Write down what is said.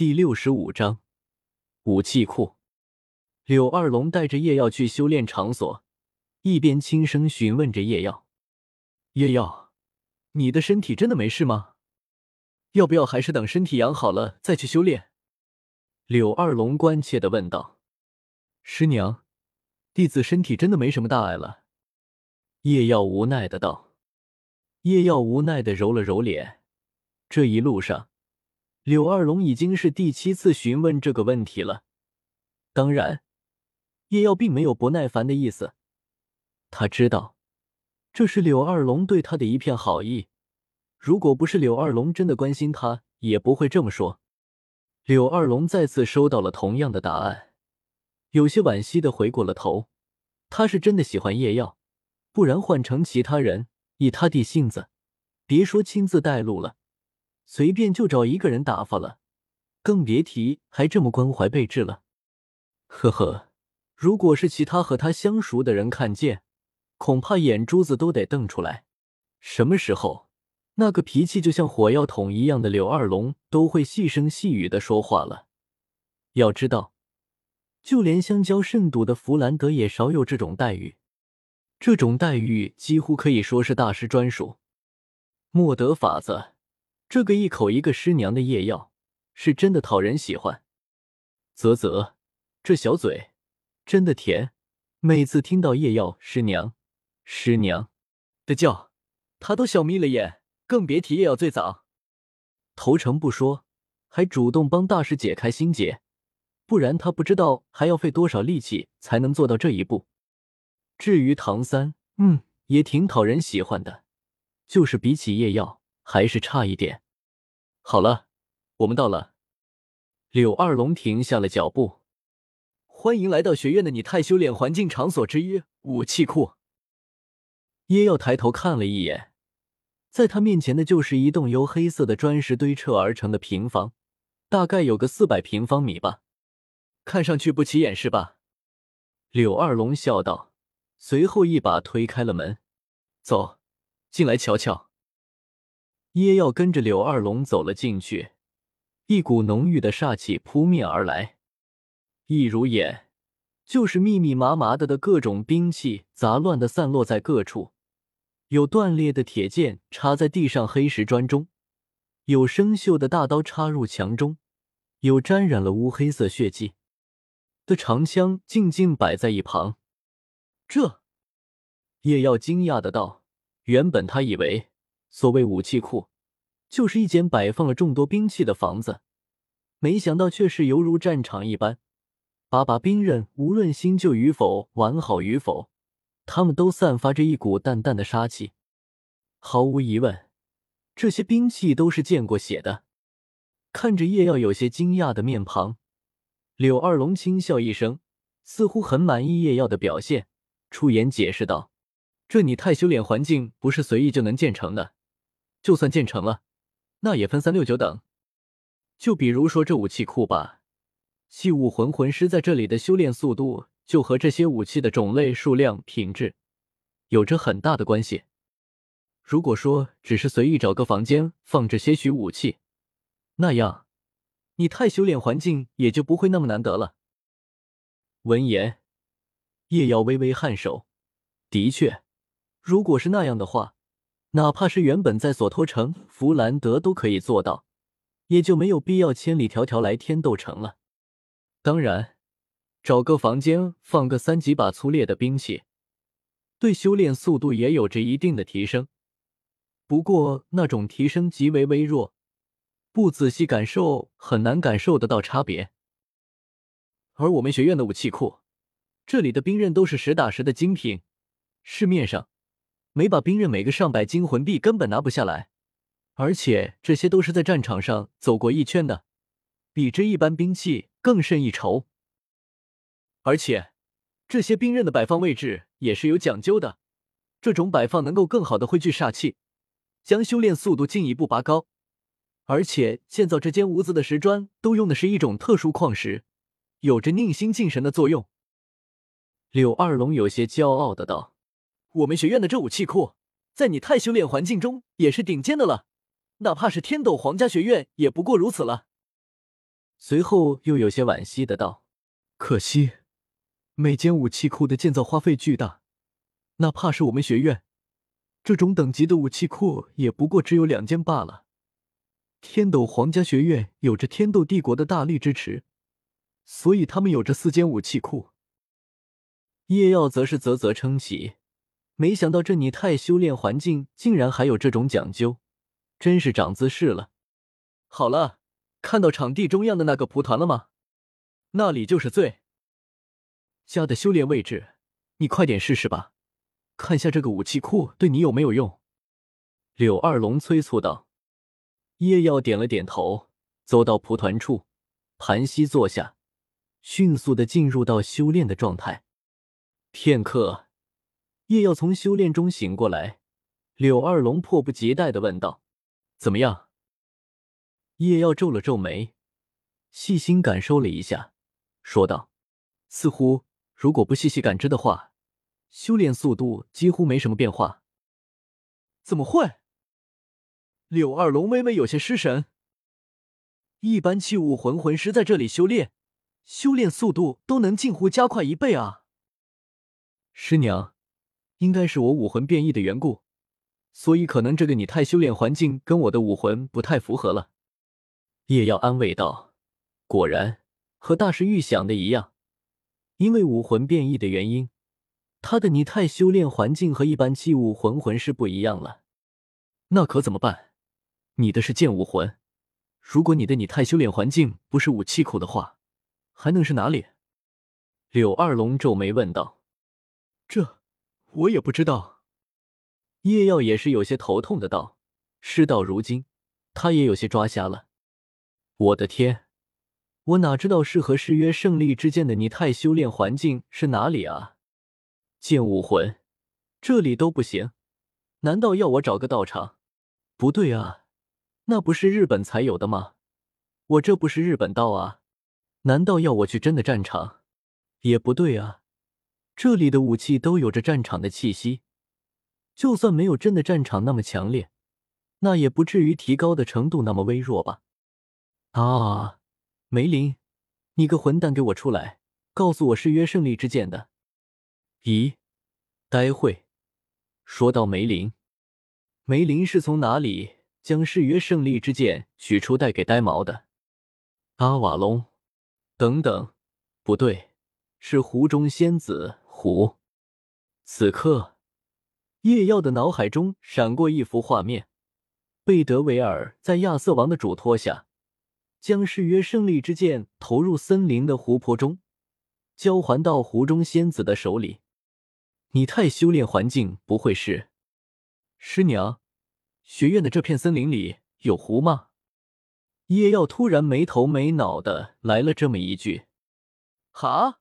第六十五章武器库。柳二龙带着叶耀去修炼场所，一边轻声询问着叶耀：“叶耀，你的身体真的没事吗？要不要还是等身体养好了再去修炼？”柳二龙关切的问道。“师娘，弟子身体真的没什么大碍了。”叶耀无奈的道。叶耀无奈的揉了揉脸，这一路上。柳二龙已经是第七次询问这个问题了，当然，叶耀并没有不耐烦的意思。他知道，这是柳二龙对他的一片好意。如果不是柳二龙真的关心他，也不会这么说。柳二龙再次收到了同样的答案，有些惋惜的回过了头。他是真的喜欢叶耀，不然换成其他人，以他的性子，别说亲自带路了。随便就找一个人打发了，更别提还这么关怀备至了。呵呵，如果是其他和他相熟的人看见，恐怕眼珠子都得瞪出来。什么时候，那个脾气就像火药桶一样的柳二龙都会细声细语的说话了？要知道，就连相交甚笃的弗兰德也少有这种待遇，这种待遇几乎可以说是大师专属。莫得法子。这个一口一个师娘的夜药，是真的讨人喜欢。啧啧，这小嘴真的甜。每次听到夜药师娘、师娘的叫，他都笑眯了眼，更别提夜药最早投诚不说，还主动帮大师解开心结，不然他不知道还要费多少力气才能做到这一步。至于唐三，嗯，也挺讨人喜欢的，就是比起夜药。还是差一点。好了，我们到了。柳二龙停下了脚步。欢迎来到学院的你太修炼环境场所之一武器库。耶耀抬头看了一眼，在他面前的就是一栋由黑色的砖石堆砌而成的平房，大概有个四百平方米吧。看上去不起眼是吧？柳二龙笑道，随后一把推开了门。走，进来瞧瞧。叶耀跟着柳二龙走了进去，一股浓郁的煞气扑面而来，一如眼就是密密麻麻的的各种兵器杂乱的散落在各处，有断裂的铁剑插在地上黑石砖中，有生锈的大刀插入墙中，有沾染了乌黑色血迹的长枪静静摆在一旁。这，叶耀惊讶的道：“原本他以为。”所谓武器库，就是一间摆放了众多兵器的房子，没想到却是犹如战场一般，把把兵刃，无论新旧与否，完好与否，他们都散发着一股淡淡的杀气。毫无疑问，这些兵器都是见过血的。看着叶耀有些惊讶的面庞，柳二龙轻笑一声，似乎很满意叶耀的表现，出言解释道：“这你太修炼环境不是随意就能建成的。”就算建成了，那也分三六九等。就比如说这武器库吧，器物魂魂师在这里的修炼速度，就和这些武器的种类、数量、品质有着很大的关系。如果说只是随意找个房间放置些许武器，那样你太修炼环境也就不会那么难得了。闻言，叶瑶微微颔首，的确，如果是那样的话。哪怕是原本在索托城，弗兰德都可以做到，也就没有必要千里迢迢来天斗城了。当然，找个房间放个三级把粗劣的兵器，对修炼速度也有着一定的提升。不过那种提升极为微弱，不仔细感受很难感受得到差别。而我们学院的武器库，这里的兵刃都是实打实的精品，市面上。每把兵刃每个上百金魂币根本拿不下来，而且这些都是在战场上走过一圈的，比之一般兵器更胜一筹。而且这些兵刃的摆放位置也是有讲究的，这种摆放能够更好的汇聚煞气，将修炼速度进一步拔高。而且建造这间屋子的石砖都用的是一种特殊矿石，有着宁心静神的作用。柳二龙有些骄傲的道。我们学院的这武器库，在你太修炼环境中也是顶尖的了，哪怕是天斗皇家学院也不过如此了。随后又有些惋惜的道：“可惜，每间武器库的建造花费巨大，哪怕是我们学院这种等级的武器库，也不过只有两间罢了。天斗皇家学院有着天斗帝国的大力支持，所以他们有着四间武器库。”叶耀则是啧啧称奇，没想到这拟态修炼环境竟然还有这种讲究，真是长姿势了。好了。看到场地中央的那个蒲团了吗？那里就是最佳的修炼位置，你快点试试吧，看下这个武器库对你有没有用。柳二龙催促道。叶耀点了点头，走到蒲团处，盘膝坐下，迅速的进入到修炼的状态。片刻，叶耀从修炼中醒过来，柳二龙迫不及待的问道：“怎么样？”叶耀皱了皱眉，细心感受了一下，说道：“似乎如果不细细感知的话，修炼速度几乎没什么变化。”怎么会？柳二龙微微有些失神。一般器物魂魂师在这里修炼，修炼速度都能近乎加快一倍啊！师娘，应该是我武魂变异的缘故，所以可能这个拟态修炼环境跟我的武魂不太符合了。叶耀安慰道：“果然和大师预想的一样，因为武魂变异的原因，他的拟态修炼环境和一般器物魂魂是不一样了。那可怎么办？你的是剑武魂，如果你的拟态修炼环境不是武器库的话，还能是哪里？”柳二龙皱眉问道：“这我也不知道。”叶耀也是有些头痛的道：“事到如今，他也有些抓瞎了。”我的天，我哪知道适合誓约胜利之剑的泥态修炼环境是哪里啊？剑武魂，这里都不行，难道要我找个道场？不对啊，那不是日本才有的吗？我这不是日本道啊？难道要我去真的战场？也不对啊，这里的武器都有着战场的气息，就算没有真的战场那么强烈，那也不至于提高的程度那么微弱吧？啊，梅林，你个混蛋，给我出来，告诉我誓约胜利之剑的。咦，待会说到梅林，梅林是从哪里将誓约胜利之剑取出带给呆毛的？阿瓦隆，等等，不对，是湖中仙子湖。此刻，叶耀的脑海中闪过一幅画面：贝德维尔在亚瑟王的嘱托下。将誓约胜利之剑投入森林的湖泊中，交还到湖中仙子的手里。你太修炼环境不会是？师娘，学院的这片森林里有湖吗？叶耀突然没头没脑的来了这么一句。哈！